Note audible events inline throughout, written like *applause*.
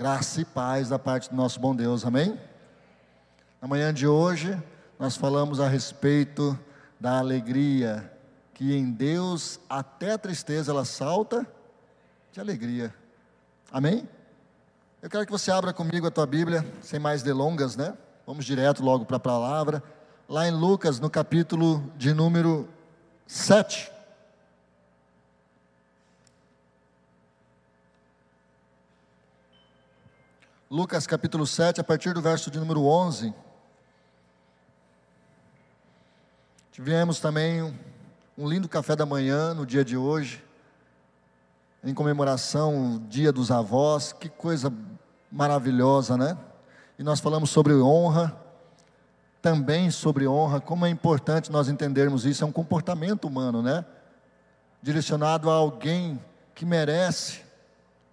Graça e paz da parte do nosso bom Deus, amém? Na manhã de hoje, nós falamos a respeito da alegria, que em Deus até a tristeza ela salta de alegria, amém? Eu quero que você abra comigo a tua Bíblia, sem mais delongas, né? Vamos direto logo para a palavra, lá em Lucas, no capítulo de número 7. Lucas capítulo 7, a partir do verso de número 11. Tivemos também um, lindo café da manhã no dia de hoje, em comemoração ao Dia dos Avós, que coisa maravilhosa, né? E nós falamos sobre honra, também sobre honra, como é importante nós entendermos isso, é um comportamento humano, né? Direcionado a alguém que merece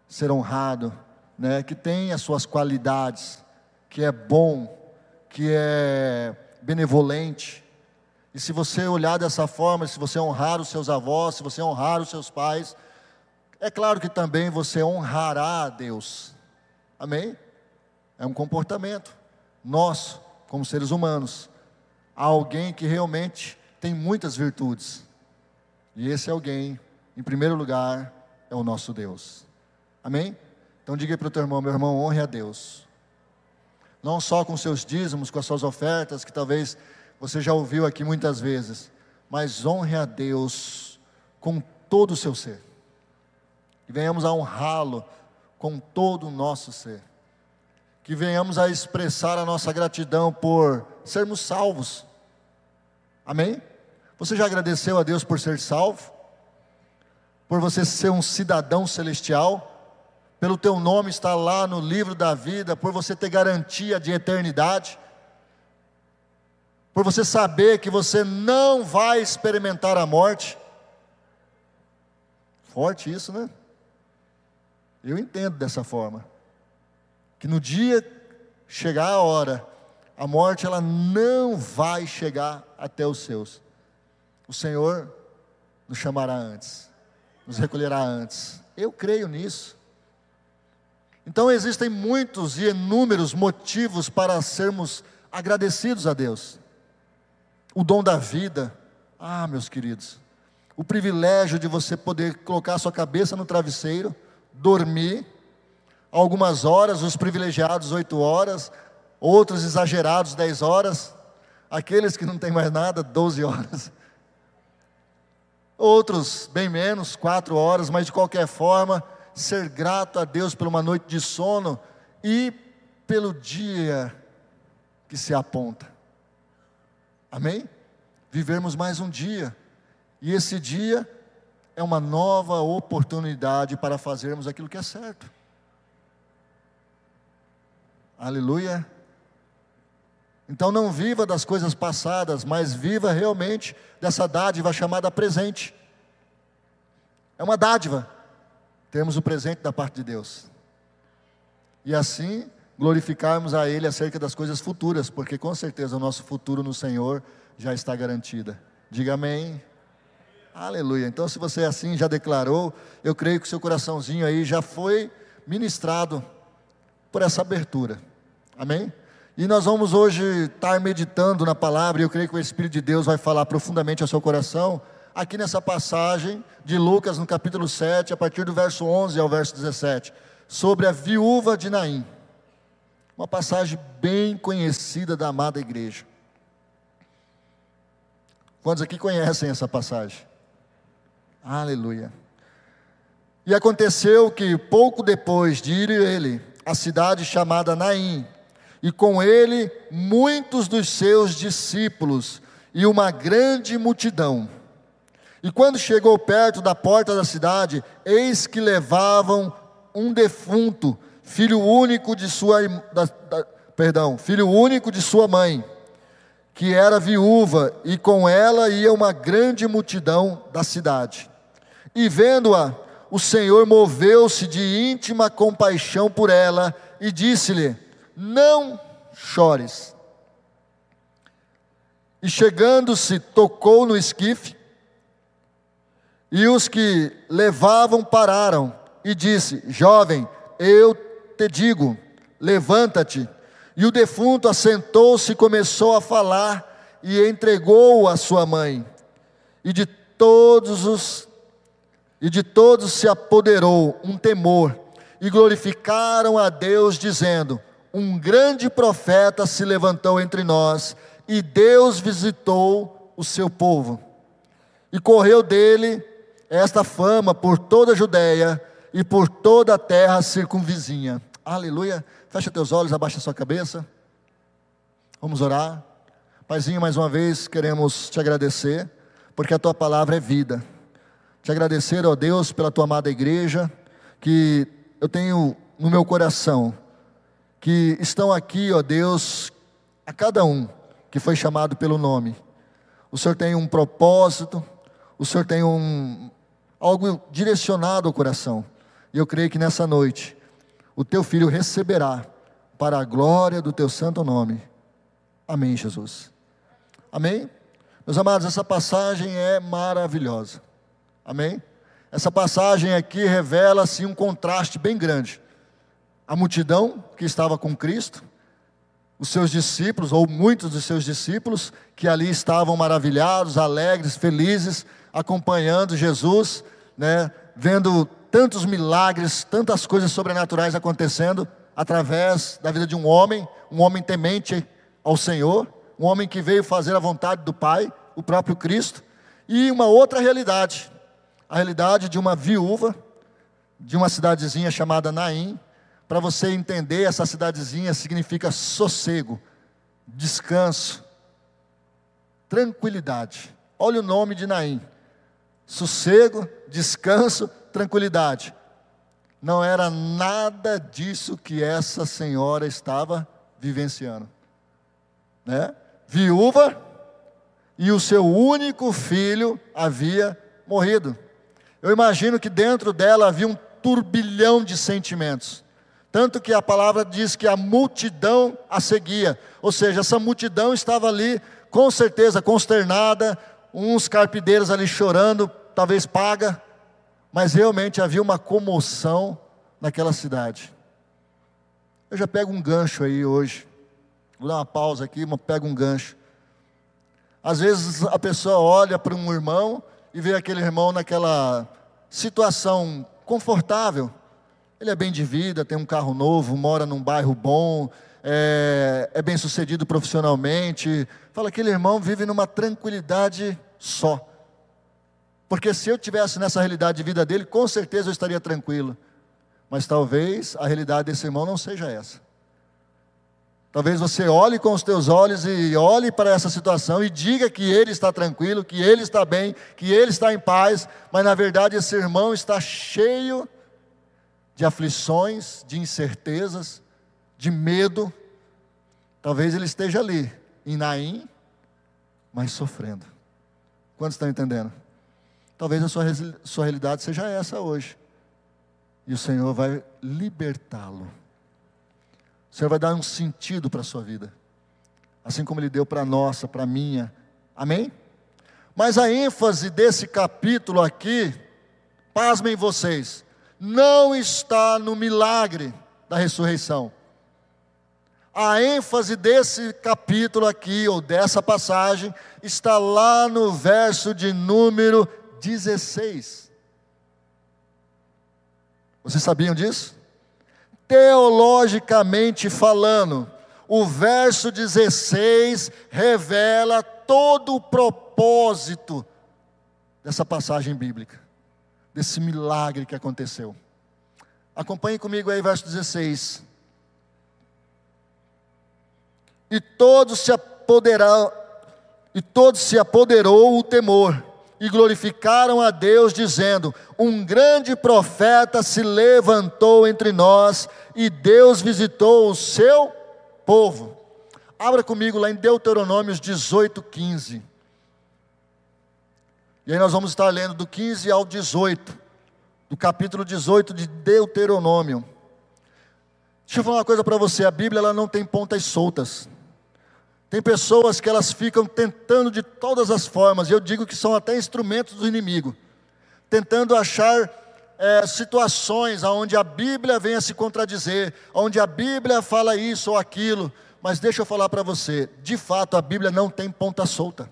ser honrado né, que tem as suas qualidades, que é bom, que é benevolente. E se você olhar dessa forma, se você honrar os seus avós, se você honrar os seus pais, é claro que também você honrará a Deus. Amém? É um comportamento nosso, como seres humanos. Há alguém que realmente tem muitas virtudes. E esse alguém, em primeiro lugar, é o nosso Deus. Amém? Então diga para o teu irmão, meu irmão, honre a Deus. Não só com seus dízimos, com as suas ofertas, que talvez você já ouviu aqui muitas vezes, mas honre a Deus com todo o seu ser. Que venhamos a honrá-lo com todo o nosso ser. Que venhamos a expressar a nossa gratidão por sermos salvos. Amém? Você já agradeceu a Deus por ser salvo? Por você ser um cidadão celestial? Pelo teu nome estar lá no livro da vida, por você ter garantia de eternidade, por você saber que você não vai experimentar a morte. Forte isso, né? Eu entendo dessa forma. Que no dia chegar a hora, a morte ela não vai chegar até os seus. O Senhor nos chamará antes, nos recolherá antes. Eu creio nisso. Então existem muitos e inúmeros motivos para sermos agradecidos a Deus. O dom da vida, ah, meus queridos, o privilégio de você poder colocar sua cabeça no travesseiro, dormir, algumas horas, os privilegiados oito horas, outros exagerados dez horas, aqueles que não têm mais nada, doze horas. Outros bem menos, quatro horas, mas de qualquer forma, ser grato a Deus por uma noite de sono e pelo dia que se aponta. Amém? Vivermos mais um dia, e esse dia é uma nova oportunidade para fazermos aquilo que é certo. Aleluia. Então não viva das coisas passadas, mas viva realmente dessa dádiva chamada presente. É uma dádiva termos o presente da parte de Deus. E assim glorificarmos a Ele acerca das coisas futuras, porque com certeza o nosso futuro no Senhor já está garantida. Diga amém. Aleluia. Então, se você assim já declarou, eu creio que seu coraçãozinho aí já foi ministrado por essa abertura. Amém? E nós vamos hoje estar meditando na palavra, e eu creio que o Espírito de Deus vai falar profundamente ao seu coração aqui nessa passagem de Lucas, no capítulo 7, a partir do verso 11 ao verso 17, sobre a viúva de Naim. Uma passagem bem conhecida da amada igreja. Quantos aqui conhecem essa passagem? Aleluia. E aconteceu que pouco depois de ir ele à cidade chamada Naim, e com ele muitos dos seus discípulos e uma grande multidão, e quando chegou perto da porta da cidade, eis que levavam um defunto, filho único de sua da, da, perdão, filho único de sua mãe, que era viúva, e com ela ia uma grande multidão da cidade. E vendo-a, o Senhor moveu-se de íntima compaixão por ela e disse-lhe: Não chores. E chegando-se, tocou no esquife e os que levavam pararam e disse: Jovem, eu te digo: levanta-te. E o defunto assentou-se e começou a falar e entregou a sua mãe. E de todos os e de todos se apoderou um temor e glorificaram a Deus dizendo: Um grande profeta se levantou entre nós e Deus visitou o seu povo. E correu dele esta fama por toda a Judéia e por toda a terra circunvizinha. Aleluia. Fecha teus olhos, abaixa sua cabeça. Vamos orar. Paizinho, mais uma vez queremos te agradecer, porque a tua palavra é vida. Te agradecer, ó Deus, pela tua amada igreja, que eu tenho no meu coração, que estão aqui, ó Deus, a cada um que foi chamado pelo nome. O Senhor tem um propósito, o Senhor tem um, algo direcionado ao coração. E eu creio que nessa noite, o teu filho receberá para a glória do teu santo nome. Amém, Jesus. Amém? Meus amados, essa passagem é maravilhosa. Amém? Essa passagem aqui revela assim um contraste bem grande. A multidão que estava com Cristo, os seus discípulos, ou muitos dos seus discípulos, que ali estavam maravilhados, alegres, felizes, acompanhando Jesus, né, vendo tantos milagres, tantas coisas sobrenaturais acontecendo através da vida de um homem, um homem temente ao Senhor, um homem que veio fazer a vontade do Pai, o próprio Cristo, e uma outra realidade, a realidade de uma viúva de uma cidadezinha chamada Naim. Para você entender, essa cidadezinha significa sossego, descanso, tranquilidade. Olha o nome de Naim sossego, descanso, tranquilidade. Não era nada disso que essa senhora estava vivenciando. Né? Viúva e o seu único filho havia morrido. Eu imagino que dentro dela havia um turbilhão de sentimentos. Tanto que a palavra diz que a multidão a seguia. Ou seja, essa multidão estava ali, com certeza, consternada, uns carpideiros ali chorando, talvez paga, mas realmente havia uma comoção naquela cidade. Eu já pego um gancho aí hoje. Vou dar uma pausa aqui, mas pego um gancho. Às vezes a pessoa olha para um irmão e vê aquele irmão naquela situação confortável. Ele é bem de vida, tem um carro novo, mora num bairro bom, é, é bem sucedido profissionalmente. Fala, aquele irmão vive numa tranquilidade só. Porque se eu tivesse nessa realidade de vida dele, com certeza eu estaria tranquilo. Mas talvez a realidade desse irmão não seja essa. Talvez você olhe com os teus olhos e olhe para essa situação e diga que ele está tranquilo, que ele está bem, que ele está em paz, mas na verdade esse irmão está cheio de aflições, de incertezas, de medo. Talvez ele esteja ali, em Naim, mas sofrendo. Quantos estão entendendo? Talvez a sua, sua realidade seja essa hoje. E o Senhor vai libertá-lo. O Senhor vai dar um sentido para a sua vida. Assim como Ele deu para a nossa, para a minha. Amém? Mas a ênfase desse capítulo aqui, pasmem vocês, não está no milagre da ressurreição. A ênfase desse capítulo aqui, ou dessa passagem, está lá no verso de número 16. Vocês sabiam disso? Teologicamente falando, o verso 16 revela todo o propósito dessa passagem bíblica, desse milagre que aconteceu. Acompanhe comigo aí, verso 16. E todos se apoderaram, e todos se apoderou o temor e glorificaram a Deus, dizendo: Um grande profeta se levantou entre nós e Deus visitou o seu povo. Abra comigo lá em Deuteronômios 18, 15. E aí nós vamos estar lendo do 15 ao 18, do capítulo 18 de Deuteronômio. Deixa eu falar uma coisa para você: a Bíblia ela não tem pontas soltas. Tem pessoas que elas ficam tentando de todas as formas, eu digo que são até instrumentos do inimigo, tentando achar é, situações onde a Bíblia vem a se contradizer, onde a Bíblia fala isso ou aquilo, mas deixa eu falar para você, de fato a Bíblia não tem ponta solta.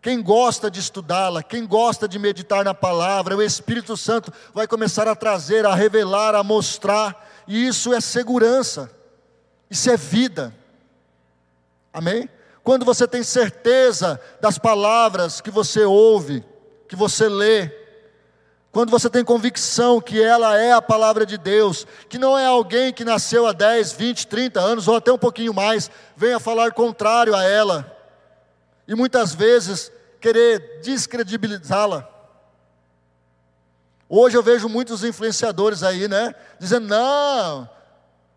Quem gosta de estudá-la, quem gosta de meditar na palavra, o Espírito Santo vai começar a trazer, a revelar, a mostrar, e isso é segurança, isso é vida. Amém? Quando você tem certeza das palavras que você ouve, que você lê, quando você tem convicção que ela é a palavra de Deus, que não é alguém que nasceu há 10, 20, 30 anos ou até um pouquinho mais, venha falar contrário a ela, e muitas vezes querer descredibilizá-la. Hoje eu vejo muitos influenciadores aí, né, dizendo: não,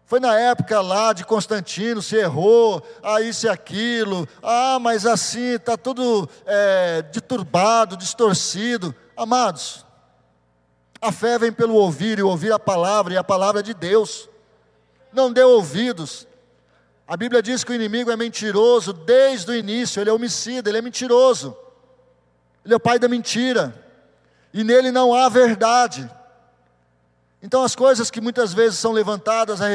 foi na época lá de Constantino, se errou, ah, isso e aquilo, ah, mas assim, está tudo é, deturbado, distorcido. Amados, a fé vem pelo ouvir e ouvir a palavra, e a palavra de Deus. Não dê ouvidos. A Bíblia diz que o inimigo é mentiroso desde o início, ele é homicida, ele é mentiroso. Ele é o pai da mentira. E nele não há verdade. Então, as coisas que muitas vezes são levantadas a,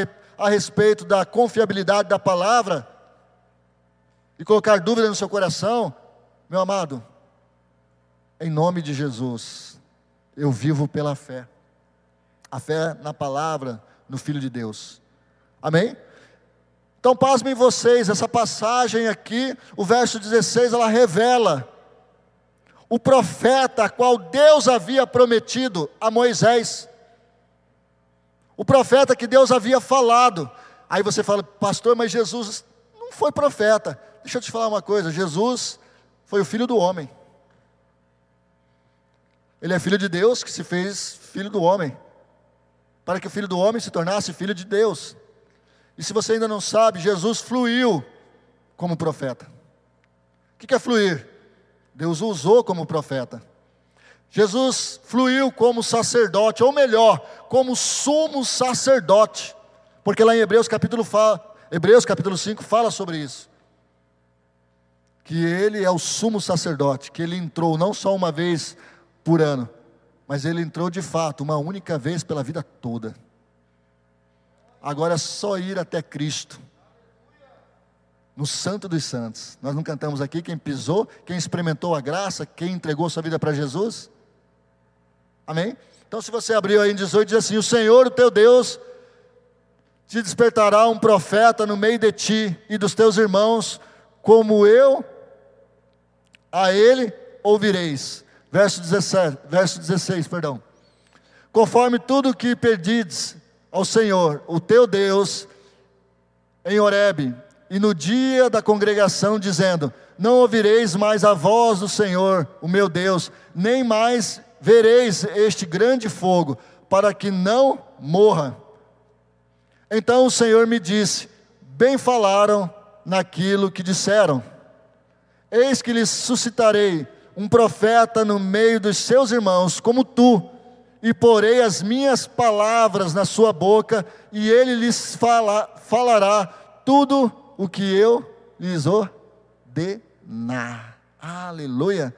a respeito da confiabilidade da palavra, e colocar dúvida no seu coração, meu amado, em nome de Jesus, eu vivo pela fé. A fé na palavra, no Filho de Deus. Amém? Então, pasmem vocês, essa passagem aqui, o verso 16, ela revela o profeta a qual Deus havia prometido a Moisés. O profeta que Deus havia falado. Aí você fala, pastor, mas Jesus não foi profeta. Deixa eu te falar uma coisa: Jesus foi o filho do homem. Ele é filho de Deus que se fez filho do homem, para que o filho do homem se tornasse filho de Deus. E se você ainda não sabe, Jesus fluiu como profeta. O que é fluir? Deus o usou como profeta. Jesus fluiu como sacerdote, ou melhor, como sumo sacerdote, porque lá em Hebreus capítulo, fala, Hebreus capítulo 5 fala sobre isso. Que ele é o sumo sacerdote, que ele entrou não só uma vez por ano. Mas ele entrou de fato uma única vez pela vida toda. Agora é só ir até Cristo. No Santo dos Santos. Nós não cantamos aqui quem pisou, quem experimentou a graça, quem entregou sua vida para Jesus. Amém? Então, se você abriu aí em 18, diz assim: O Senhor, o teu Deus, te despertará um profeta no meio de ti e dos teus irmãos, como eu, a ele ouvireis. Verso 17, verso 16, perdão. Conforme tudo que pedides ao Senhor, o teu Deus, em Horebe, e no dia da congregação, dizendo: Não ouvireis mais a voz do Senhor, o meu Deus, nem mais vereis este grande fogo, para que não morra. Então o Senhor me disse: Bem falaram naquilo que disseram. Eis que lhes suscitarei um profeta no meio dos seus irmãos, como tu, e porei as minhas palavras na sua boca, e ele lhes fala, falará tudo o que eu lhes ordenar. Aleluia!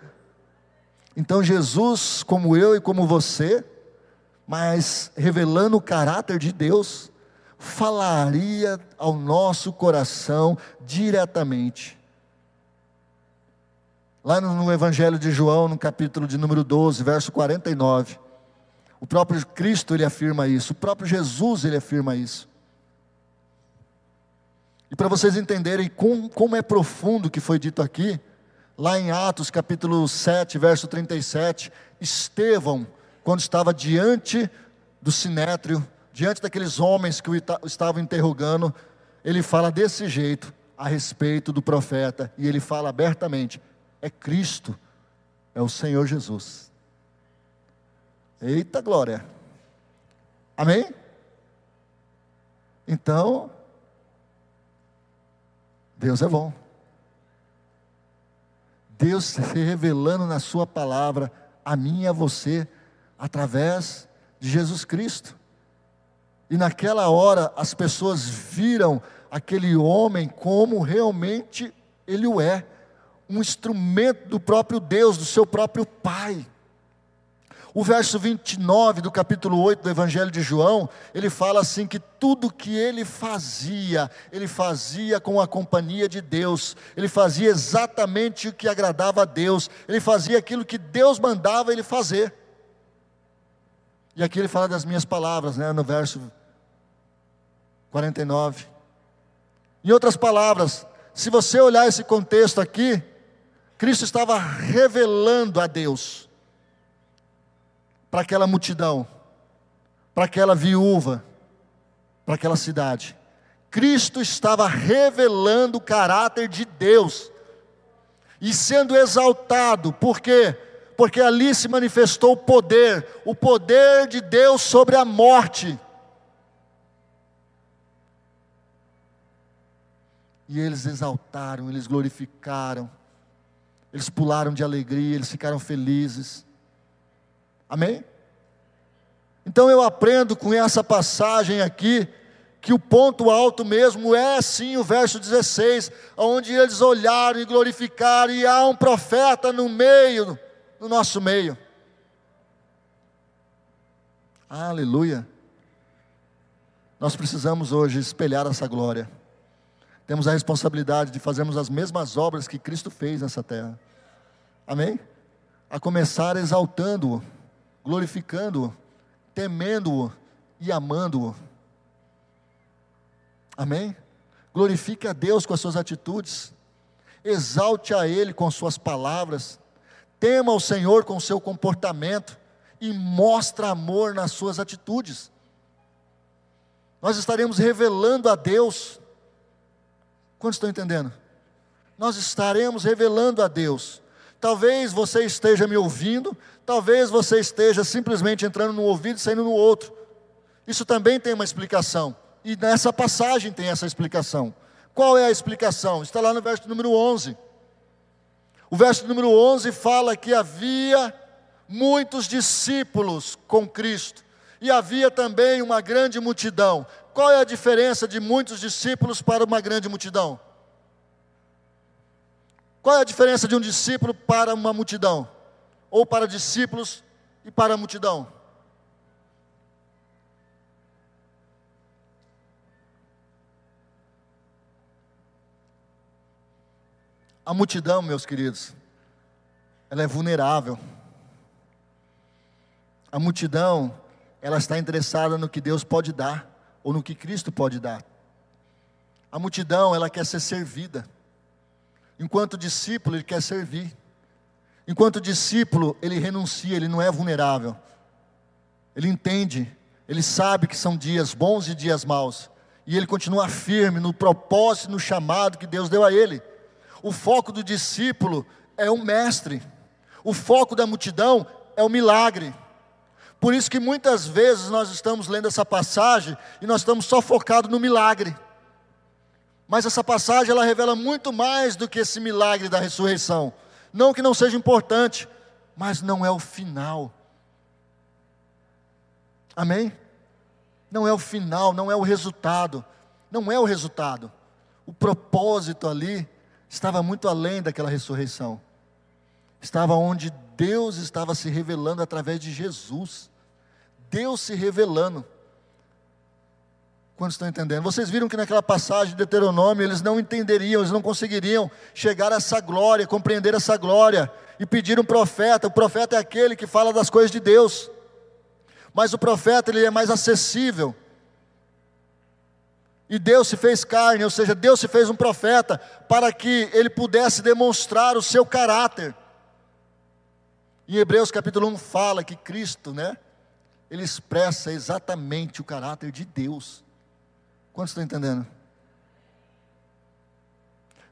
Então Jesus, como eu e como você, mas revelando o caráter de Deus, falaria ao nosso coração diretamente. Lá no Evangelho de João, no capítulo de número 12, verso 49. O próprio Cristo ele afirma isso, o próprio Jesus ele afirma isso. E para vocês entenderem como, como é profundo o que foi dito aqui, lá em Atos capítulo 7, verso 37, Estevão, quando estava diante do sinétrio, diante daqueles homens que o estavam interrogando, ele fala desse jeito a respeito do profeta, e ele fala abertamente: é Cristo, é o Senhor Jesus. Eita glória. Amém? Então, Deus é bom. Deus se revelando na Sua palavra, a mim e a você, através de Jesus Cristo. E naquela hora as pessoas viram aquele homem como realmente ele o é um instrumento do próprio Deus, do seu próprio Pai. O verso 29 do capítulo 8 do Evangelho de João, ele fala assim: que tudo que ele fazia, ele fazia com a companhia de Deus, ele fazia exatamente o que agradava a Deus, ele fazia aquilo que Deus mandava ele fazer. E aqui ele fala das minhas palavras, né, no verso 49. Em outras palavras, se você olhar esse contexto aqui, Cristo estava revelando a Deus para aquela multidão, para aquela viúva, para aquela cidade. Cristo estava revelando o caráter de Deus e sendo exaltado, por quê? Porque ali se manifestou o poder, o poder de Deus sobre a morte. E eles exaltaram, eles glorificaram, eles pularam de alegria, eles ficaram felizes. Amém? Então eu aprendo com essa passagem aqui que o ponto alto mesmo é sim o verso 16, onde eles olharam e glorificaram, e há um profeta no meio, no nosso meio. Aleluia. Nós precisamos hoje espelhar essa glória. Temos a responsabilidade de fazermos as mesmas obras que Cristo fez nessa terra. Amém? A começar exaltando-o glorificando-o, temendo-o e amando-o. Amém? Glorifique a Deus com as suas atitudes, exalte a Ele com suas palavras, tema o Senhor com seu comportamento e mostre amor nas suas atitudes. Nós estaremos revelando a Deus. Quantos estão entendendo? Nós estaremos revelando a Deus Talvez você esteja me ouvindo, talvez você esteja simplesmente entrando no ouvido e saindo no outro. Isso também tem uma explicação. E nessa passagem tem essa explicação. Qual é a explicação? Está lá no verso número 11. O verso número 11 fala que havia muitos discípulos com Cristo e havia também uma grande multidão. Qual é a diferença de muitos discípulos para uma grande multidão? Qual é a diferença de um discípulo para uma multidão? Ou para discípulos e para a multidão? A multidão, meus queridos, ela é vulnerável. A multidão, ela está interessada no que Deus pode dar, ou no que Cristo pode dar. A multidão, ela quer ser servida. Enquanto discípulo, ele quer servir. Enquanto discípulo, ele renuncia, ele não é vulnerável. Ele entende, ele sabe que são dias bons e dias maus. E ele continua firme no propósito, no chamado que Deus deu a ele. O foco do discípulo é o mestre. O foco da multidão é o milagre. Por isso que muitas vezes nós estamos lendo essa passagem e nós estamos só focados no milagre. Mas essa passagem ela revela muito mais do que esse milagre da ressurreição. Não que não seja importante, mas não é o final. Amém? Não é o final, não é o resultado. Não é o resultado. O propósito ali estava muito além daquela ressurreição. Estava onde Deus estava se revelando através de Jesus. Deus se revelando. Quantos estão entendendo? Vocês viram que naquela passagem de Deuteronômio eles não entenderiam, eles não conseguiriam chegar a essa glória, compreender essa glória e pedir um profeta. O profeta é aquele que fala das coisas de Deus. Mas o profeta ele é mais acessível. E Deus se fez carne, ou seja, Deus se fez um profeta para que ele pudesse demonstrar o seu caráter. Em Hebreus capítulo 1 fala que Cristo, né? Ele expressa exatamente o caráter de Deus. Quantos estão entendendo?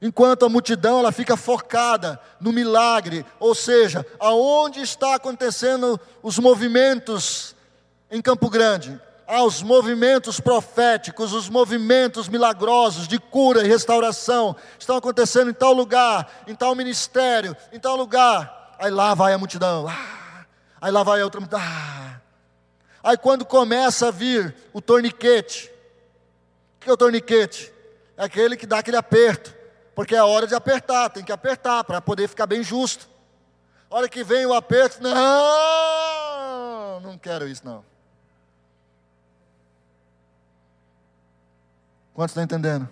Enquanto a multidão ela fica focada no milagre, ou seja, aonde está acontecendo os movimentos em Campo Grande? Ah, os movimentos proféticos, os movimentos milagrosos de cura e restauração estão acontecendo em tal lugar, em tal ministério, em tal lugar. Aí lá vai a multidão. Ah, aí lá vai a outra multidão. Ah. Aí quando começa a vir o torniquete, que é o torniquete? É aquele que dá aquele aperto, porque é hora de apertar, tem que apertar para poder ficar bem justo. A hora que vem o aperto, não! quero isso não. Quantos estão entendendo?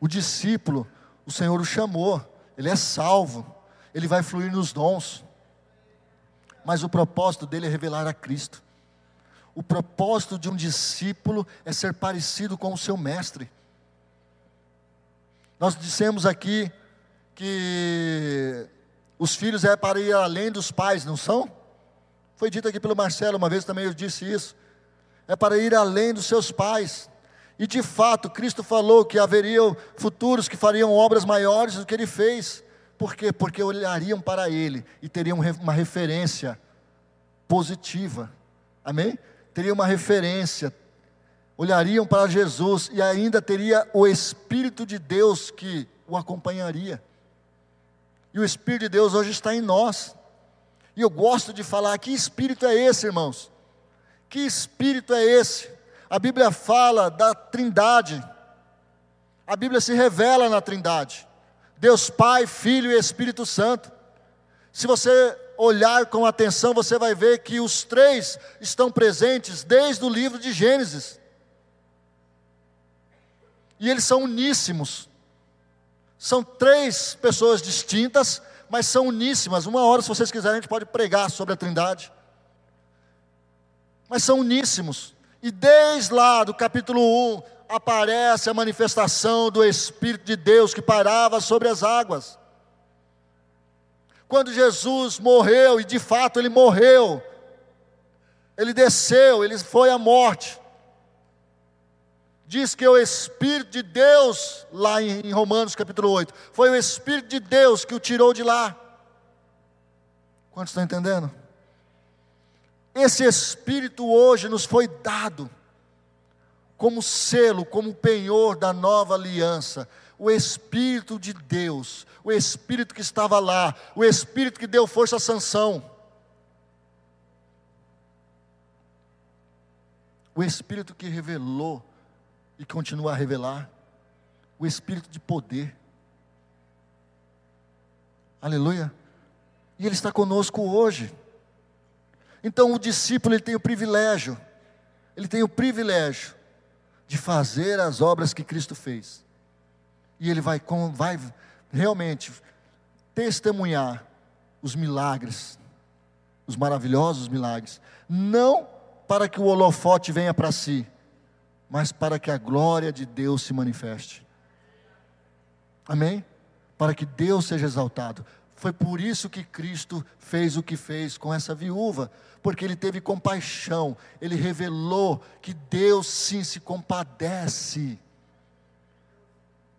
O discípulo, o Senhor o chamou, ele é salvo, ele vai fluir nos dons, mas o propósito dele é revelar a Cristo. O propósito de um discípulo é ser parecido com o seu mestre. Nós dissemos aqui que os filhos é para ir além dos pais, não são? Foi dito aqui pelo Marcelo, uma vez também eu disse isso. É para ir além dos seus pais. E de fato, Cristo falou que haveriam futuros que fariam obras maiores do que ele fez. Por quê? Porque olhariam para ele e teriam uma referência positiva. Amém? Teriam uma referência. Olhariam para Jesus e ainda teria o Espírito de Deus que o acompanharia. E o Espírito de Deus hoje está em nós. E eu gosto de falar: que espírito é esse, irmãos? Que espírito é esse? A Bíblia fala da Trindade. A Bíblia se revela na Trindade. Deus Pai, Filho e Espírito Santo. Se você olhar com atenção, você vai ver que os três estão presentes desde o livro de Gênesis. E eles são uníssimos. São três pessoas distintas, mas são uníssimas. Uma hora, se vocês quiserem, a gente pode pregar sobre a Trindade. Mas são uníssimos. E desde lá do capítulo 1 aparece a manifestação do Espírito de Deus que parava sobre as águas. Quando Jesus morreu, e de fato ele morreu, ele desceu, ele foi à morte diz que o Espírito de Deus, lá em Romanos capítulo 8, foi o Espírito de Deus que o tirou de lá. Quantos estão entendendo? Esse Espírito hoje nos foi dado como selo, como penhor da nova aliança. O Espírito de Deus, o Espírito que estava lá, o Espírito que deu força à sanção. O Espírito que revelou e continua a revelar o espírito de poder. Aleluia. E ele está conosco hoje. Então o discípulo ele tem o privilégio, ele tem o privilégio de fazer as obras que Cristo fez. E ele vai, vai realmente testemunhar os milagres, os maravilhosos milagres, não para que o holofote venha para si, mas para que a glória de Deus se manifeste. Amém? Para que Deus seja exaltado. Foi por isso que Cristo fez o que fez com essa viúva, porque ele teve compaixão, ele revelou que Deus sim se compadece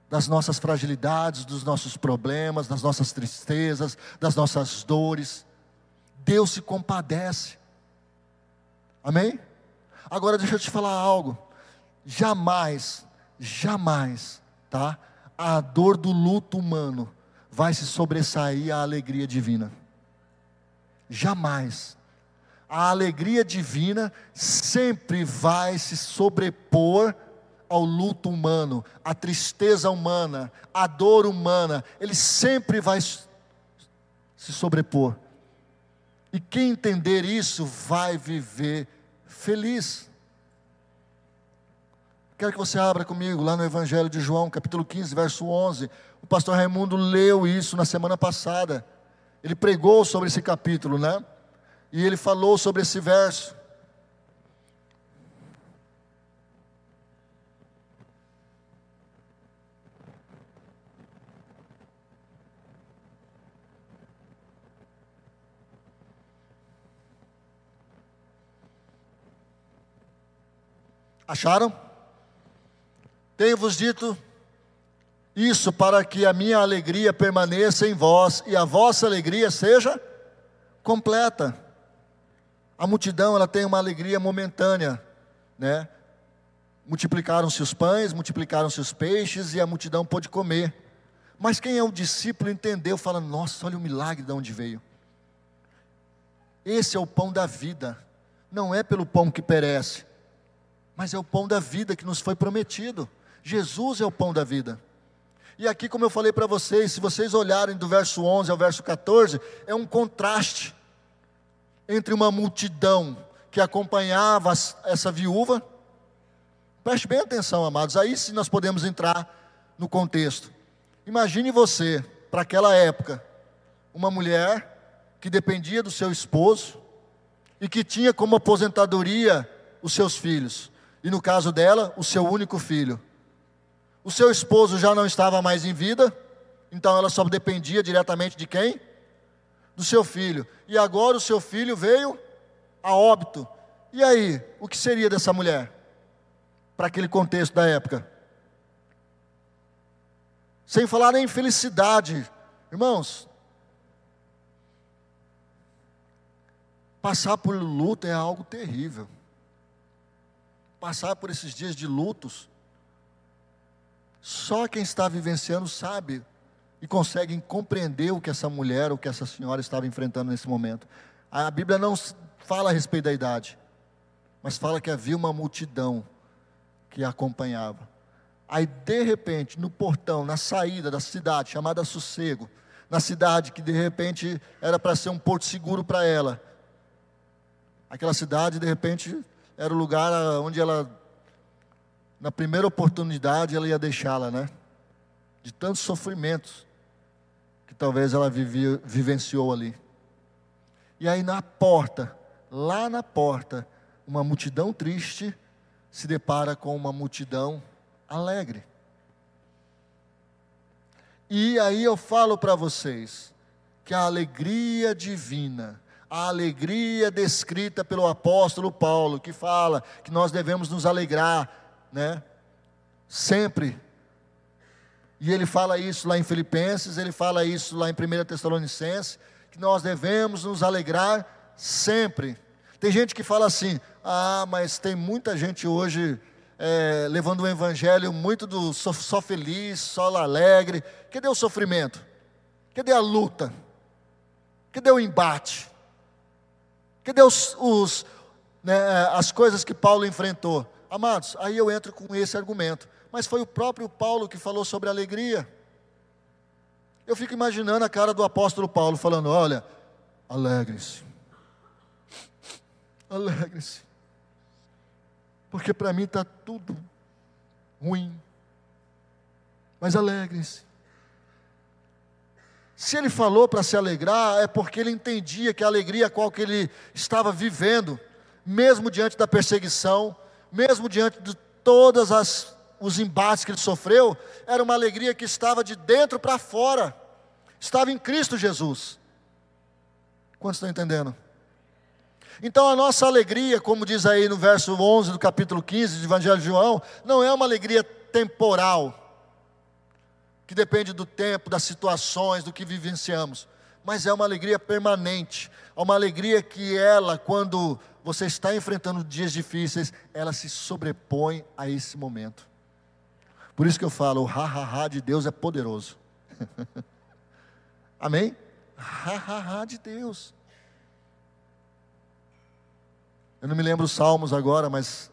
das nossas fragilidades, dos nossos problemas, das nossas tristezas, das nossas dores. Deus se compadece. Amém? Agora deixa eu te falar algo jamais, jamais, tá? A dor do luto humano vai se sobressair à alegria divina. Jamais. A alegria divina sempre vai se sobrepor ao luto humano, à tristeza humana, à dor humana, ele sempre vai se sobrepor. E quem entender isso vai viver feliz. Quero que você abra comigo lá no Evangelho de João, capítulo 15, verso 11. O pastor Raimundo leu isso na semana passada. Ele pregou sobre esse capítulo, né? E ele falou sobre esse verso. Acharam? Tenho-vos dito isso para que a minha alegria permaneça em vós e a vossa alegria seja completa. A multidão ela tem uma alegria momentânea, né? Multiplicaram-se os pães, multiplicaram-se os peixes e a multidão pôde comer. Mas quem é o discípulo entendeu, fala: Nossa, olha o milagre de onde veio. Esse é o pão da vida, não é pelo pão que perece, mas é o pão da vida que nos foi prometido. Jesus é o pão da vida. E aqui, como eu falei para vocês, se vocês olharem do verso 11 ao verso 14, é um contraste entre uma multidão que acompanhava essa viúva. Preste bem atenção, amados, aí sim nós podemos entrar no contexto. Imagine você, para aquela época, uma mulher que dependia do seu esposo e que tinha como aposentadoria os seus filhos, e no caso dela, o seu único filho. O seu esposo já não estava mais em vida, então ela só dependia diretamente de quem? Do seu filho. E agora o seu filho veio a óbito. E aí, o que seria dessa mulher? para aquele contexto da época. Sem falar em felicidade, irmãos. Passar por luto é algo terrível. Passar por esses dias de lutos, só quem está vivenciando sabe e consegue compreender o que essa mulher, o que essa senhora estava enfrentando nesse momento. A Bíblia não fala a respeito da idade, mas fala que havia uma multidão que a acompanhava. Aí, de repente, no portão, na saída da cidade, chamada Sossego, na cidade que de repente era para ser um porto seguro para ela. Aquela cidade, de repente, era o lugar onde ela, na primeira oportunidade, ela ia deixá-la, né? De tantos sofrimentos que talvez ela vivia, vivenciou ali. E aí na porta, lá na porta, uma multidão triste se depara com uma multidão alegre. E aí eu falo para vocês que a alegria divina, a alegria descrita pelo apóstolo Paulo, que fala que nós devemos nos alegrar, né? Sempre. E ele fala isso lá em Filipenses, ele fala isso lá em 1 Tessalonicenses, que nós devemos nos alegrar sempre. Tem gente que fala assim: ah, mas tem muita gente hoje é, levando o evangelho muito do só, só feliz, só alegre. Cadê o sofrimento? Cadê a luta? Cadê o embate? Cadê os, os né, as coisas que Paulo enfrentou? Amados, aí eu entro com esse argumento. Mas foi o próprio Paulo que falou sobre alegria. Eu fico imaginando a cara do apóstolo Paulo falando: olha, alegre-se alegre-se. Porque para mim está tudo ruim. Mas alegre-se. Se ele falou para se alegrar, é porque ele entendia que a alegria a qual que ele estava vivendo, mesmo diante da perseguição, mesmo diante de todos os embates que ele sofreu, era uma alegria que estava de dentro para fora, estava em Cristo Jesus. Quantos estão entendendo? Então a nossa alegria, como diz aí no verso 11 do capítulo 15 do Evangelho de João, não é uma alegria temporal, que depende do tempo, das situações, do que vivenciamos, mas é uma alegria permanente, é uma alegria que ela, quando você está enfrentando dias difíceis, ela se sobrepõe a esse momento. Por isso que eu falo, o ha-ha-ha de Deus é poderoso. *laughs* Amém? Ha-ha-ha de Deus. Eu não me lembro os salmos agora, mas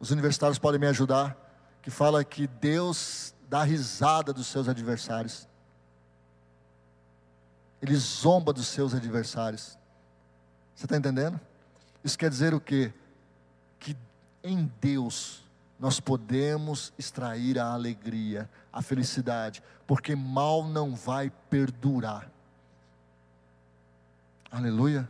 os universitários podem me ajudar. Que fala que Deus dá risada dos seus adversários. Ele zomba dos seus adversários. Você está entendendo? Isso quer dizer o quê? Que em Deus nós podemos extrair a alegria, a felicidade, porque mal não vai perdurar. Aleluia.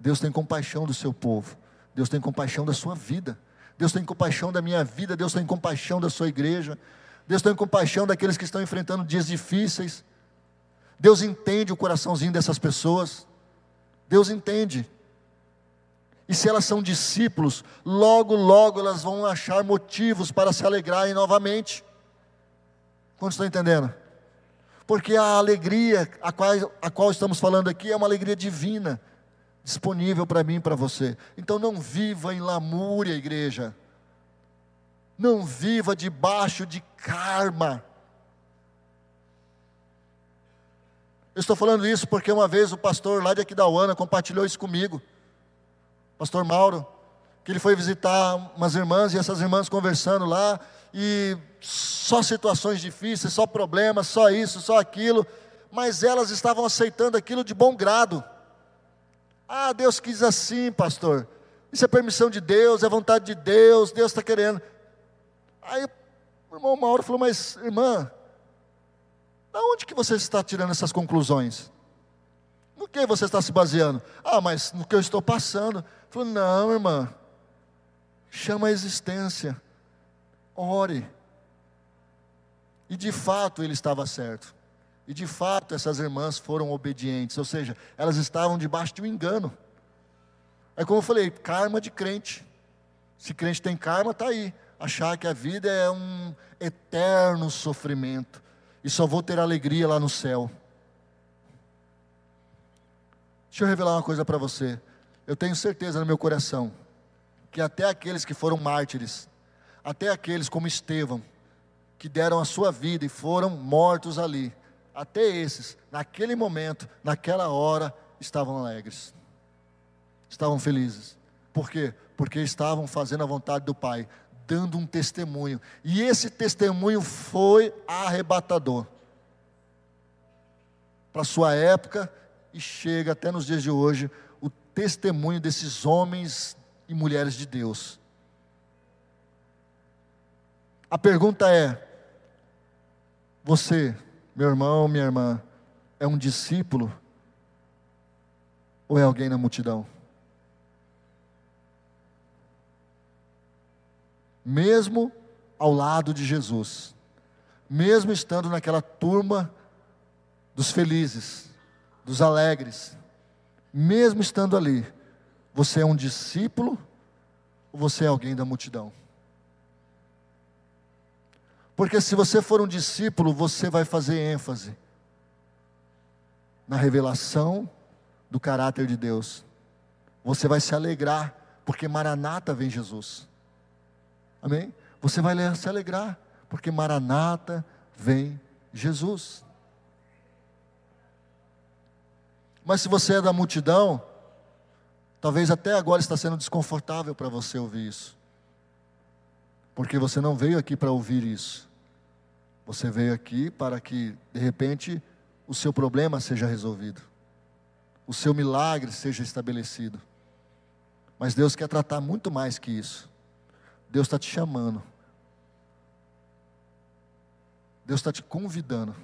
Deus tem compaixão do seu povo. Deus tem compaixão da sua vida. Deus tem compaixão da minha vida. Deus tem compaixão da sua igreja. Deus tem compaixão daqueles que estão enfrentando dias difíceis. Deus entende o coraçãozinho dessas pessoas. Deus entende. E se elas são discípulos, logo, logo elas vão achar motivos para se alegrarem novamente. Quantos estão entendendo? Porque a alegria a qual, a qual estamos falando aqui é uma alegria divina disponível para mim e para você. Então não viva em lamúria, igreja. Não viva debaixo de karma. Eu estou falando isso porque uma vez o pastor lá de Aquidauana compartilhou isso comigo. Pastor Mauro, que ele foi visitar umas irmãs e essas irmãs conversando lá e só situações difíceis, só problemas, só isso, só aquilo, mas elas estavam aceitando aquilo de bom grado Ah, Deus quis assim, pastor. Isso é permissão de Deus, é vontade de Deus, Deus está querendo. Aí o irmão Mauro falou, mas irmã, da onde que você está tirando essas conclusões? No que você está se baseando? Ah, mas no que eu estou passando. Falou, não, irmã. Chama a existência. Ore. E de fato ele estava certo. E de fato essas irmãs foram obedientes, ou seja, elas estavam debaixo de um engano. É como eu falei, karma de crente. Se crente tem karma, está aí. Achar que a vida é um eterno sofrimento. E só vou ter alegria lá no céu. Deixa eu revelar uma coisa para você. Eu tenho certeza no meu coração que até aqueles que foram mártires, até aqueles como Estevão, que deram a sua vida e foram mortos ali, até esses, naquele momento, naquela hora, estavam alegres, estavam felizes. Por quê? Porque estavam fazendo a vontade do Pai, dando um testemunho, e esse testemunho foi arrebatador para sua época e chega até nos dias de hoje o testemunho desses homens e mulheres de Deus. A pergunta é: você meu irmão, minha irmã, é um discípulo ou é alguém na multidão? Mesmo ao lado de Jesus, mesmo estando naquela turma dos felizes, dos alegres, mesmo estando ali, você é um discípulo ou você é alguém da multidão? Porque se você for um discípulo, você vai fazer ênfase na revelação do caráter de Deus. Você vai se alegrar, porque Maranata vem Jesus. Amém? Você vai se alegrar, porque Maranata vem Jesus. Mas se você é da multidão, talvez até agora está sendo desconfortável para você ouvir isso. Porque você não veio aqui para ouvir isso. Você veio aqui para que, de repente, o seu problema seja resolvido, o seu milagre seja estabelecido. Mas Deus quer tratar muito mais que isso. Deus está te chamando. Deus está te convidando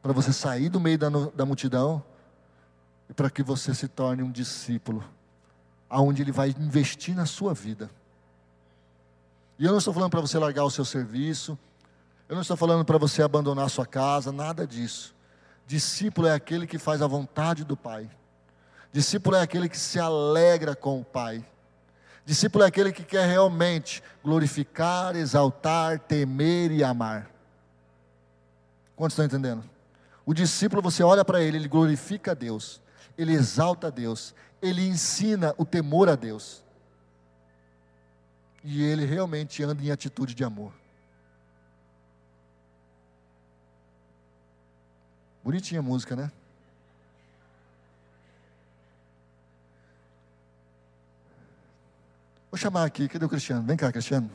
para você sair do meio da, da multidão e para que você se torne um discípulo, aonde Ele vai investir na sua vida. E eu não estou falando para você largar o seu serviço, eu não estou falando para você abandonar a sua casa, nada disso. Discípulo é aquele que faz a vontade do Pai. Discípulo é aquele que se alegra com o Pai. Discípulo é aquele que quer realmente glorificar, exaltar, temer e amar. Quantos estão entendendo? O discípulo, você olha para ele, ele glorifica a Deus, ele exalta a Deus, ele ensina o temor a Deus. E ele realmente anda em atitude de amor. Bonitinha a música, né? Vou chamar aqui, cadê o Cristiano? Vem cá, Cristiano.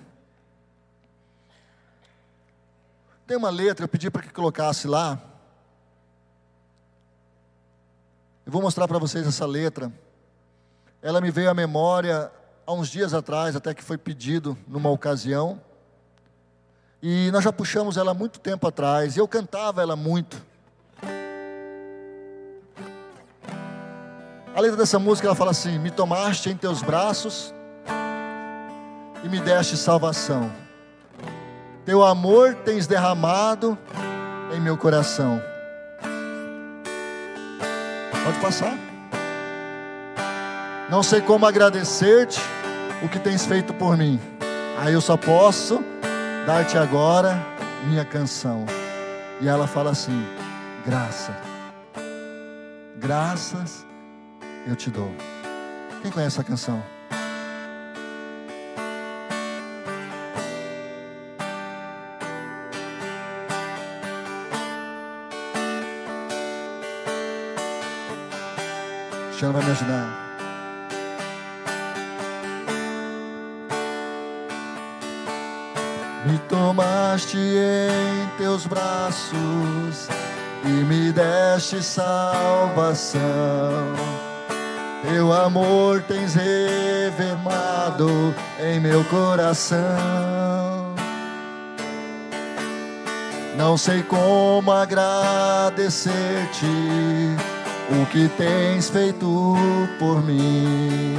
Tem uma letra, eu pedi para que colocasse lá. Eu vou mostrar para vocês essa letra. Ela me veio à memória há uns dias atrás, até que foi pedido numa ocasião. E nós já puxamos ela muito tempo atrás. E eu cantava ela muito. A letra dessa música ela fala assim: Me tomaste em teus braços e me deste salvação. Teu amor tens derramado em meu coração. Pode passar. Não sei como agradecer-te o que tens feito por mim. Aí eu só posso dar-te agora minha canção. E ela fala assim: graça. Graças eu te dou. Quem conhece essa canção? Cristiano vai me ajudar. Me tomaste em teus braços e me deste salvação Teu amor tens revermado em meu coração. Não sei como agradecer-te o que tens feito por mim.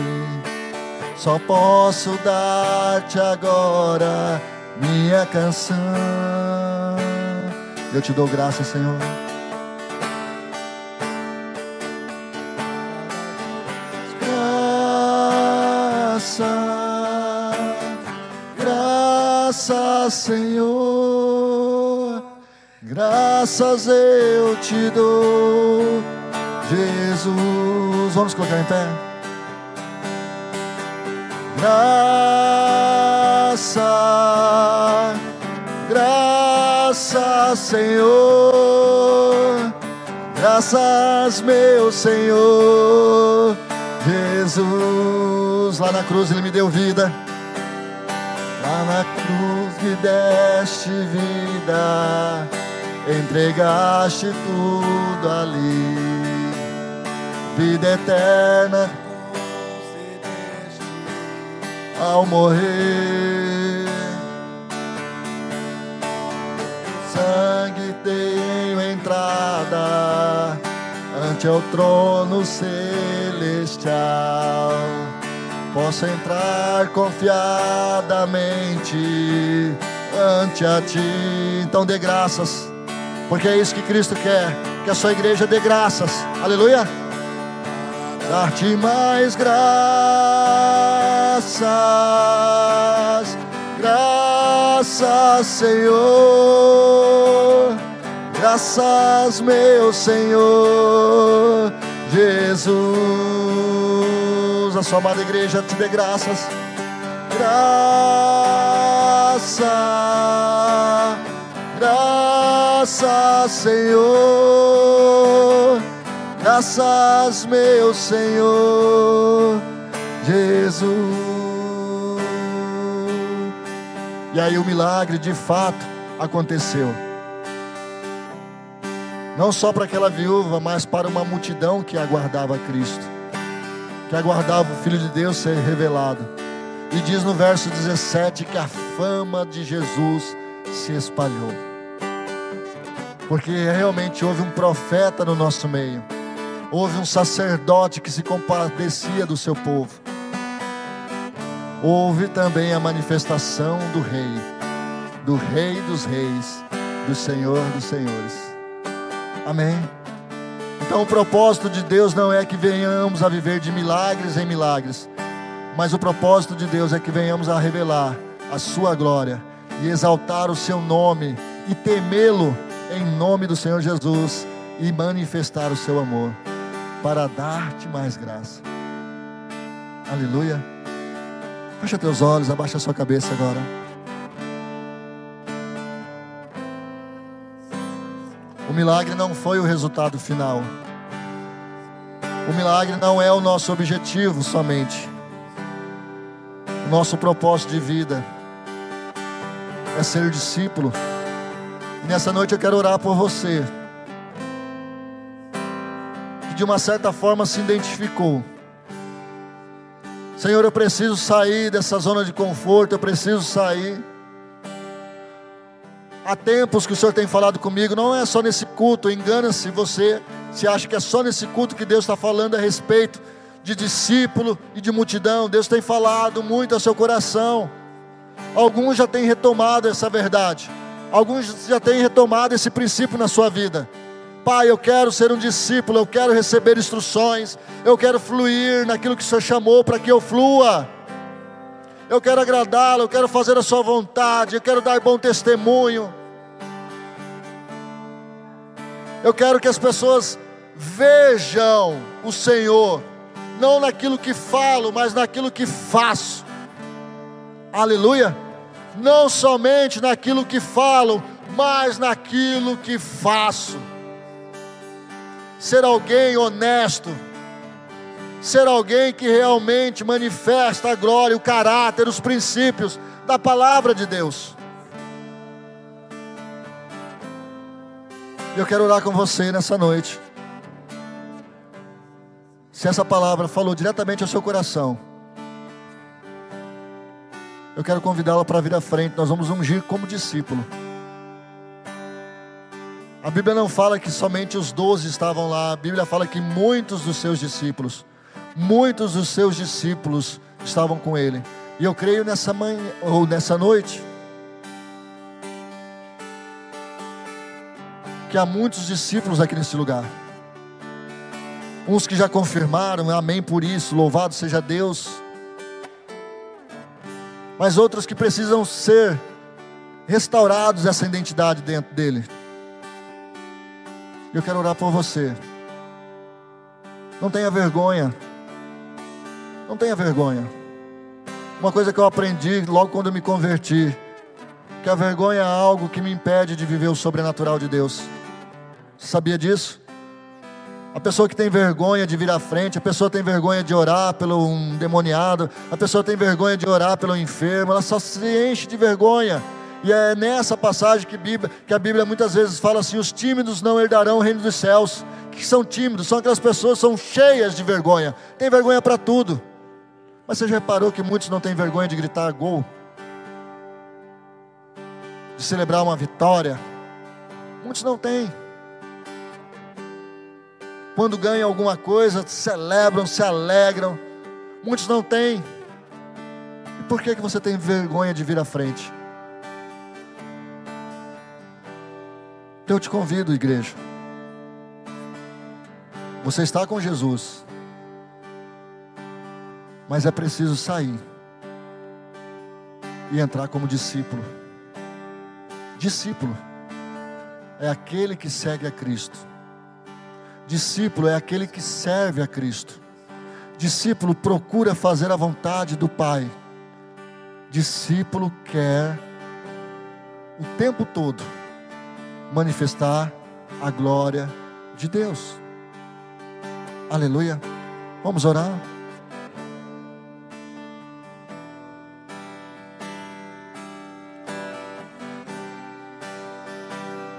Só posso dar-te agora minha canção. Eu te dou graça, Senhor. Graça, graça, Senhor. Graças eu te dou, Jesus. Vamos colocar em pé. Graça, graça, Senhor. Graças, meu Senhor. Jesus, lá na cruz Ele me deu vida. Lá na cruz me deste vida. Entregaste tudo ali. Vida eterna ao morrer. Tenho entrada ante o trono celestial. Posso entrar confiadamente ante a ti. Então dê graças, porque é isso que Cristo quer, que a sua igreja dê graças. Aleluia dar-te mais graças, graças, Senhor, graças, meu Senhor, Jesus, a sua amada igreja te dê graças, graça, graças, Senhor Graças, meu Senhor Jesus. E aí o milagre de fato aconteceu. Não só para aquela viúva, mas para uma multidão que aguardava Cristo, que aguardava o Filho de Deus ser revelado. E diz no verso 17 que a fama de Jesus se espalhou. Porque realmente houve um profeta no nosso meio Houve um sacerdote que se compadecia do seu povo. Houve também a manifestação do Rei, do Rei dos Reis, do Senhor dos Senhores. Amém. Então, o propósito de Deus não é que venhamos a viver de milagres em milagres, mas o propósito de Deus é que venhamos a revelar a Sua glória e exaltar o Seu nome e temê-lo em nome do Senhor Jesus e manifestar o Seu amor para dar-te mais graça. Aleluia. Fecha teus olhos, abaixa a sua cabeça agora. Milagre não foi o resultado final. O milagre não é o nosso objetivo somente. O nosso propósito de vida é ser discípulo. E nessa noite eu quero orar por você de uma certa forma se identificou. Senhor, eu preciso sair dessa zona de conforto, eu preciso sair. Há tempos que o Senhor tem falado comigo, não é só nesse culto, engana-se você, se acha que é só nesse culto que Deus está falando a respeito de discípulo e de multidão. Deus tem falado muito ao seu coração. Alguns já têm retomado essa verdade, alguns já têm retomado esse princípio na sua vida. Pai, eu quero ser um discípulo, eu quero receber instruções, eu quero fluir naquilo que o Senhor chamou para que eu flua. Eu quero agradá-lo, eu quero fazer a Sua vontade, eu quero dar bom testemunho. Eu quero que as pessoas vejam o Senhor, não naquilo que falo, mas naquilo que faço. Aleluia. Não somente naquilo que falo, mas naquilo que faço ser alguém honesto, ser alguém que realmente manifesta a glória, o caráter, os princípios da palavra de Deus. Eu quero orar com você nessa noite. Se essa palavra falou diretamente ao seu coração, eu quero convidá-la para vir à frente. Nós vamos ungir como discípulo. A Bíblia não fala que somente os doze estavam lá, a Bíblia fala que muitos dos seus discípulos, muitos dos seus discípulos estavam com ele. E eu creio nessa manhã ou nessa noite que há muitos discípulos aqui nesse lugar. Uns que já confirmaram, amém por isso, louvado seja Deus. Mas outros que precisam ser restaurados essa identidade dentro dele. Eu quero orar por você. Não tenha vergonha. Não tenha vergonha. Uma coisa que eu aprendi logo quando eu me converti, que a vergonha é algo que me impede de viver o sobrenatural de Deus. Sabia disso? A pessoa que tem vergonha de vir à frente, a pessoa tem vergonha de orar pelo um demoniado, a pessoa tem vergonha de orar pelo enfermo, ela só se enche de vergonha. E é nessa passagem que, Bíblia, que a Bíblia muitas vezes fala assim: os tímidos não herdarão o reino dos céus. Que são tímidos, são aquelas pessoas que são cheias de vergonha, tem vergonha para tudo. Mas você já reparou que muitos não têm vergonha de gritar gol? De celebrar uma vitória? Muitos não têm. Quando ganham alguma coisa, celebram, se alegram. Muitos não têm. E por que, que você tem vergonha de vir à frente? Eu te convido, igreja. Você está com Jesus mas é preciso sair e entrar como discípulo. Discípulo é aquele que segue a Cristo. Discípulo é aquele que serve a Cristo. Discípulo procura fazer a vontade do Pai. Discípulo quer o tempo todo manifestar a glória de Deus. Aleluia. Vamos orar.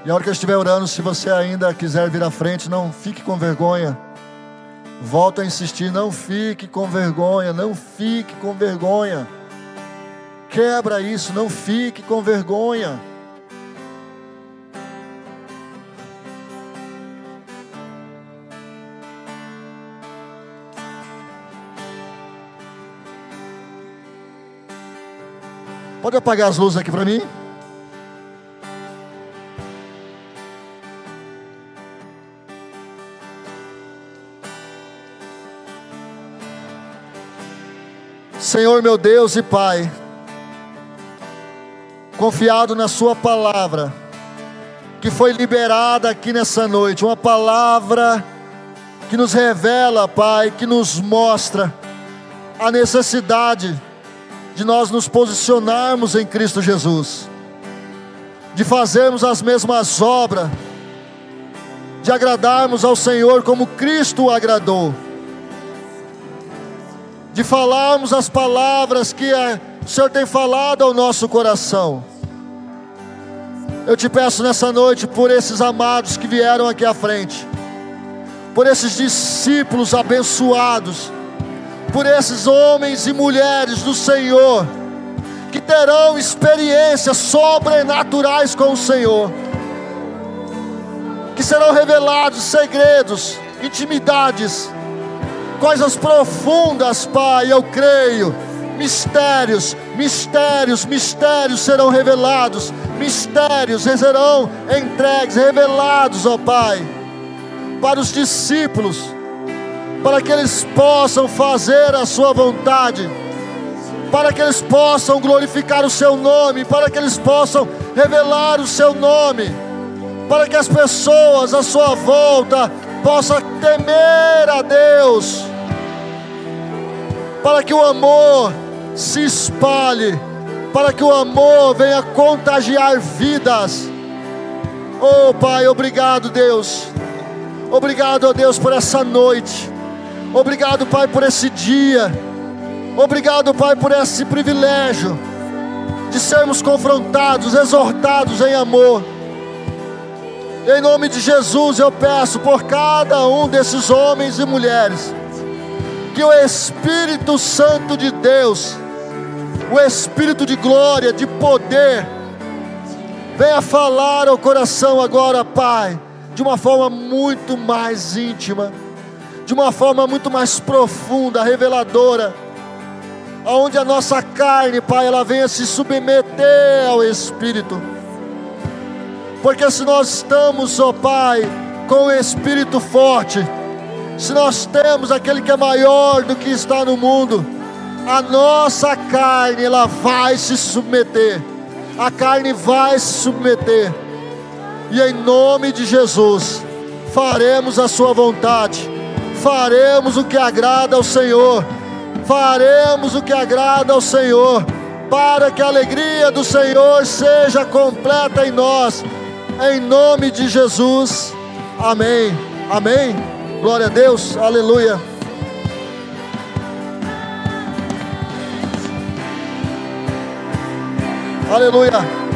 E a hora que eu estiver orando, se você ainda quiser vir à frente, não fique com vergonha. Volto a insistir, não fique com vergonha, não fique com vergonha. Quebra isso, não fique com vergonha. Pode apagar as luzes aqui para mim? Senhor meu Deus e Pai, confiado na Sua palavra, que foi liberada aqui nessa noite, uma palavra que nos revela, Pai, que nos mostra a necessidade de nós nos posicionarmos em Cristo Jesus, de fazermos as mesmas obras, de agradarmos ao Senhor como Cristo o agradou de falarmos as palavras que o Senhor tem falado ao nosso coração. Eu te peço nessa noite por esses amados que vieram aqui à frente, por esses discípulos abençoados, por esses homens e mulheres do Senhor, que terão experiências sobrenaturais com o Senhor, que serão revelados segredos, intimidades, coisas profundas, Pai, eu creio. Mistérios, mistérios, mistérios serão revelados, mistérios serão entregues, revelados, ó Pai, para os discípulos, para que eles possam fazer a Sua vontade, para que eles possam glorificar o Seu nome, para que eles possam revelar o Seu nome, para que as pessoas à Sua volta possa temer a Deus, para que o amor se espalhe, para que o amor venha contagiar vidas. Oh Pai, obrigado Deus, obrigado, oh Deus, por essa noite, obrigado, Pai, por esse dia, obrigado, Pai, por esse privilégio de sermos confrontados, exortados em amor em nome de Jesus eu peço por cada um desses homens e mulheres que o Espírito Santo de Deus, o Espírito de glória, de poder, venha falar ao coração agora, Pai, de uma forma muito mais íntima, de uma forma muito mais profunda, reveladora, aonde a nossa carne, Pai, ela venha se submeter ao Espírito. Porque se nós estamos, ó Pai, com o Espírito forte, se nós temos aquele que é maior do que está no mundo, a nossa carne ela vai se submeter. A carne vai se submeter. E em nome de Jesus, faremos a sua vontade. Faremos o que agrada ao Senhor. Faremos o que agrada ao Senhor, para que a alegria do Senhor seja completa em nós. Em nome de Jesus. Amém. Amém. Glória a Deus, aleluia. Aleluia.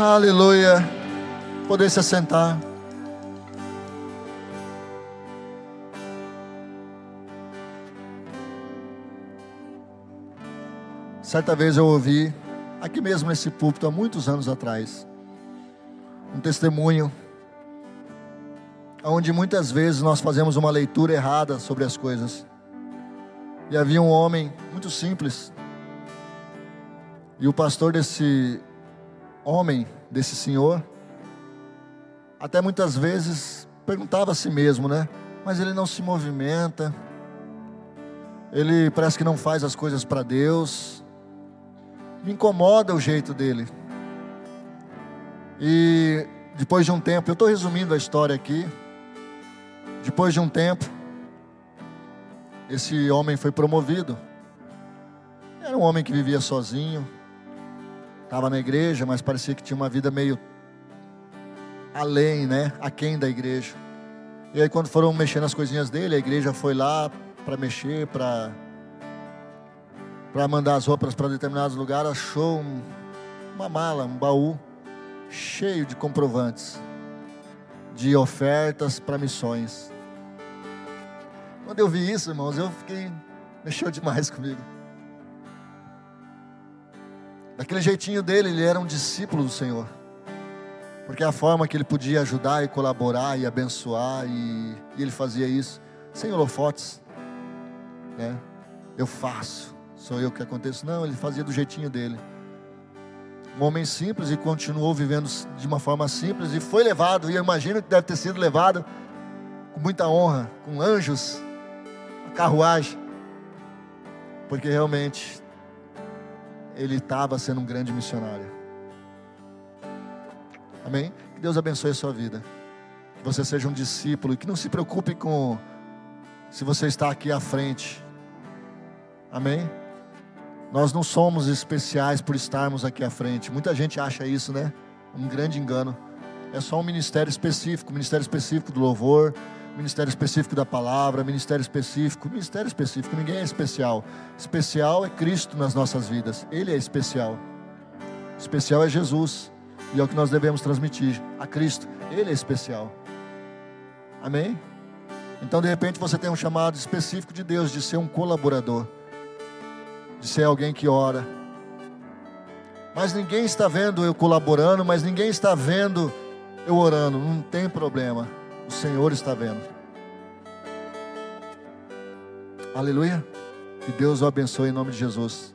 Aleluia. Poder se assentar. Certa vez eu ouvi, aqui mesmo nesse púlpito, há muitos anos atrás, um testemunho, onde muitas vezes nós fazemos uma leitura errada sobre as coisas. E havia um homem muito simples, e o pastor desse homem, desse senhor, até muitas vezes perguntava a si mesmo, né? Mas ele não se movimenta, ele parece que não faz as coisas para Deus, me incomoda o jeito dele. E depois de um tempo, eu estou resumindo a história aqui. Depois de um tempo, esse homem foi promovido. Era um homem que vivia sozinho, Estava na igreja, mas parecia que tinha uma vida meio além, né? Aquém da igreja. E aí quando foram mexendo as coisinhas dele, a igreja foi lá para mexer, para para mandar as roupas para determinados lugares, achou um, uma mala, um baú cheio de comprovantes de ofertas para missões. Quando eu vi isso, irmãos, eu fiquei mexeu demais *laughs* comigo. Daquele jeitinho dele, ele era um discípulo do Senhor. Porque a forma que ele podia ajudar e colaborar e abençoar, e, e ele fazia isso, sem holofotes. Né? Eu faço, sou eu que aconteço. Não, ele fazia do jeitinho dele. Um homem simples e continuou vivendo de uma forma simples e foi levado, e eu imagino que deve ter sido levado com muita honra, com anjos, a carruagem, porque realmente ele estava sendo um grande missionário. Amém? Que Deus abençoe a sua vida. Que você seja um discípulo e que não se preocupe com se você está aqui à frente. Amém? Nós não somos especiais por estarmos aqui à frente. Muita gente acha isso, né? Um grande engano. É só um ministério específico, ministério específico do louvor, ministério específico da palavra, ministério específico, ministério específico, ninguém é especial. Especial é Cristo nas nossas vidas, Ele é especial. Especial é Jesus, e é o que nós devemos transmitir a Cristo, Ele é especial. Amém? Então, de repente, você tem um chamado específico de Deus de ser um colaborador, de ser alguém que ora. Mas ninguém está vendo eu colaborando, mas ninguém está vendo eu orando, não tem problema o Senhor está vendo. Aleluia. Que Deus o abençoe em nome de Jesus.